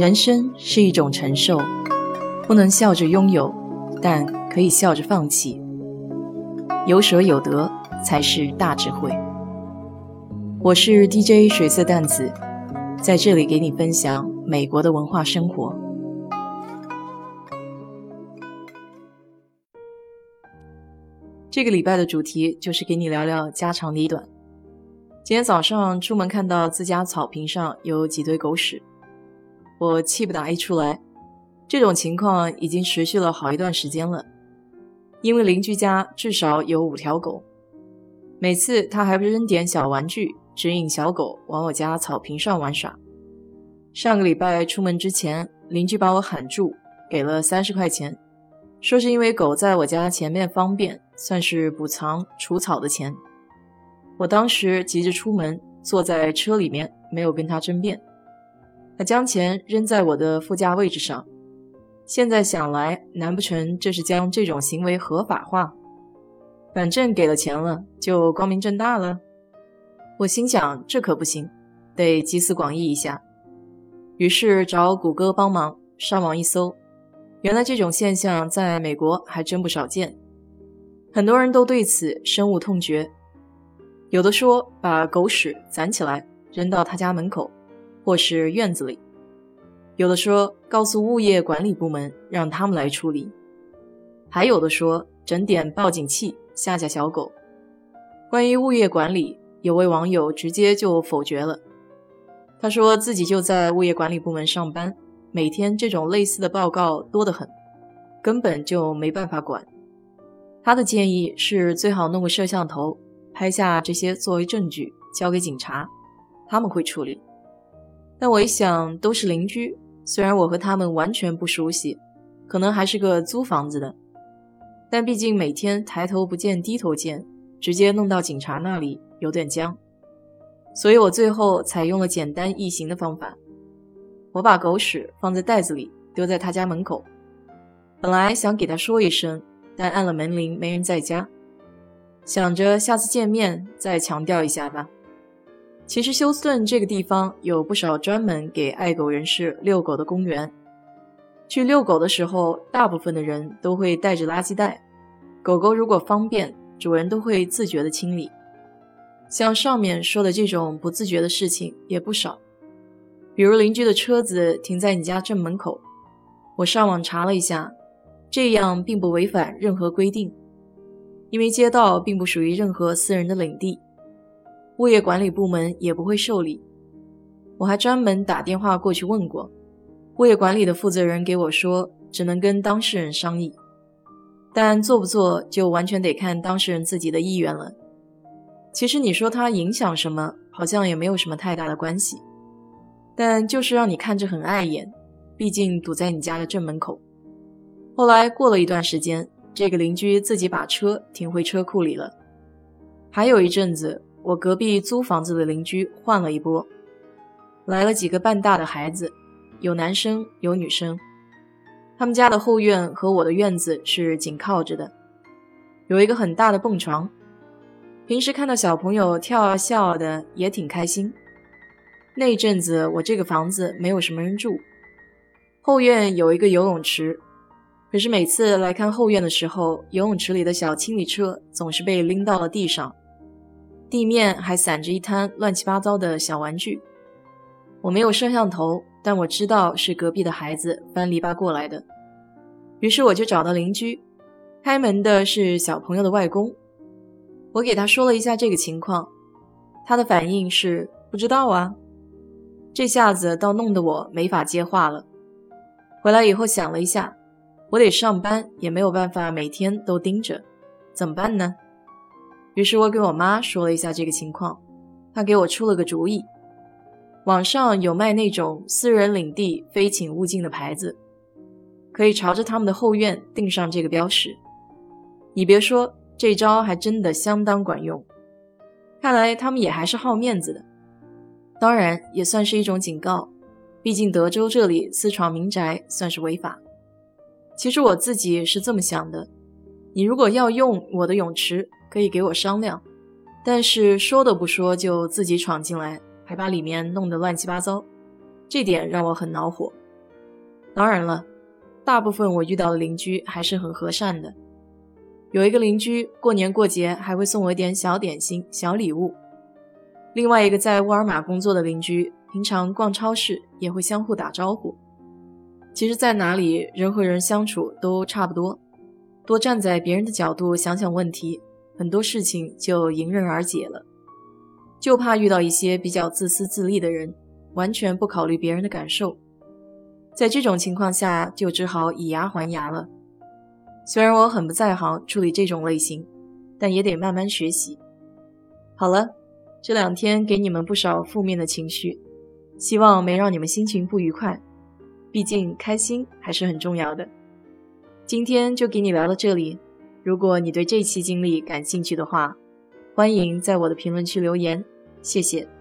人生是一种承受，不能笑着拥有，但可以笑着放弃。有舍有得才是大智慧。我是 DJ 水色淡子，在这里给你分享美国的文化生活。这个礼拜的主题就是给你聊聊家长里短。今天早上出门看到自家草坪上有几堆狗屎。我气不打一处来，这种情况已经持续了好一段时间了。因为邻居家至少有五条狗，每次他还不扔点小玩具，指引小狗往我家草坪上玩耍。上个礼拜出门之前，邻居把我喊住，给了三十块钱，说是因为狗在我家前面方便，算是补偿除草的钱。我当时急着出门，坐在车里面，没有跟他争辩。他将钱扔在我的副驾位置上，现在想来，难不成这是将这种行为合法化？反正给了钱了，就光明正大了。我心想，这可不行，得集思广益一下。于是找谷歌帮忙，上网一搜，原来这种现象在美国还真不少见，很多人都对此深恶痛绝。有的说把狗屎攒起来扔到他家门口。或是院子里，有的说告诉物业管理部门让他们来处理，还有的说整点报警器吓吓小狗。关于物业管理，有位网友直接就否决了。他说自己就在物业管理部门上班，每天这种类似的报告多得很，根本就没办法管。他的建议是最好弄个摄像头拍下这些作为证据，交给警察，他们会处理。但我一想，都是邻居，虽然我和他们完全不熟悉，可能还是个租房子的，但毕竟每天抬头不见低头见，直接弄到警察那里有点僵，所以我最后采用了简单易行的方法，我把狗屎放在袋子里丢在他家门口，本来想给他说一声，但按了门铃没人在家，想着下次见面再强调一下吧。其实休斯顿这个地方有不少专门给爱狗人士遛狗的公园。去遛狗的时候，大部分的人都会带着垃圾袋。狗狗如果方便，主人都会自觉的清理。像上面说的这种不自觉的事情也不少，比如邻居的车子停在你家正门口，我上网查了一下，这样并不违反任何规定，因为街道并不属于任何私人的领地。物业管理部门也不会受理。我还专门打电话过去问过，物业管理的负责人给我说，只能跟当事人商议，但做不做就完全得看当事人自己的意愿了。其实你说它影响什么，好像也没有什么太大的关系，但就是让你看着很碍眼，毕竟堵在你家的正门口。后来过了一段时间，这个邻居自己把车停回车库里了。还有一阵子。我隔壁租房子的邻居换了一波，来了几个半大的孩子，有男生有女生。他们家的后院和我的院子是紧靠着的，有一个很大的蹦床。平时看到小朋友跳啊笑的也挺开心。那阵子我这个房子没有什么人住，后院有一个游泳池，可是每次来看后院的时候，游泳池里的小清理车总是被拎到了地上。地面还散着一滩乱七八糟的小玩具。我没有摄像头，但我知道是隔壁的孩子翻篱笆过来的。于是我就找到邻居，开门的是小朋友的外公。我给他说了一下这个情况，他的反应是不知道啊。这下子倒弄得我没法接话了。回来以后想了一下，我得上班，也没有办法每天都盯着，怎么办呢？于是我给我妈说了一下这个情况，她给我出了个主意。网上有卖那种私人领地非请勿进的牌子，可以朝着他们的后院钉上这个标识。你别说，这招还真的相当管用。看来他们也还是好面子的，当然也算是一种警告。毕竟德州这里私闯民宅算是违法。其实我自己是这么想的：你如果要用我的泳池，可以给我商量，但是说都不说就自己闯进来，还把里面弄得乱七八糟，这点让我很恼火。当然了，大部分我遇到的邻居还是很和善的。有一个邻居过年过节还会送我一点小点心、小礼物。另外一个在沃尔玛工作的邻居，平常逛超市也会相互打招呼。其实，在哪里人和人相处都差不多，多站在别人的角度想想问题，很多事情就迎刃而解了。就怕遇到一些比较自私自利的人，完全不考虑别人的感受。在这种情况下，就只好以牙还牙了。虽然我很不在行处理这种类型，但也得慢慢学习。好了，这两天给你们不少负面的情绪，希望没让你们心情不愉快。毕竟开心还是很重要的。今天就给你聊到这里。如果你对这期经历感兴趣的话，欢迎在我的评论区留言。谢谢。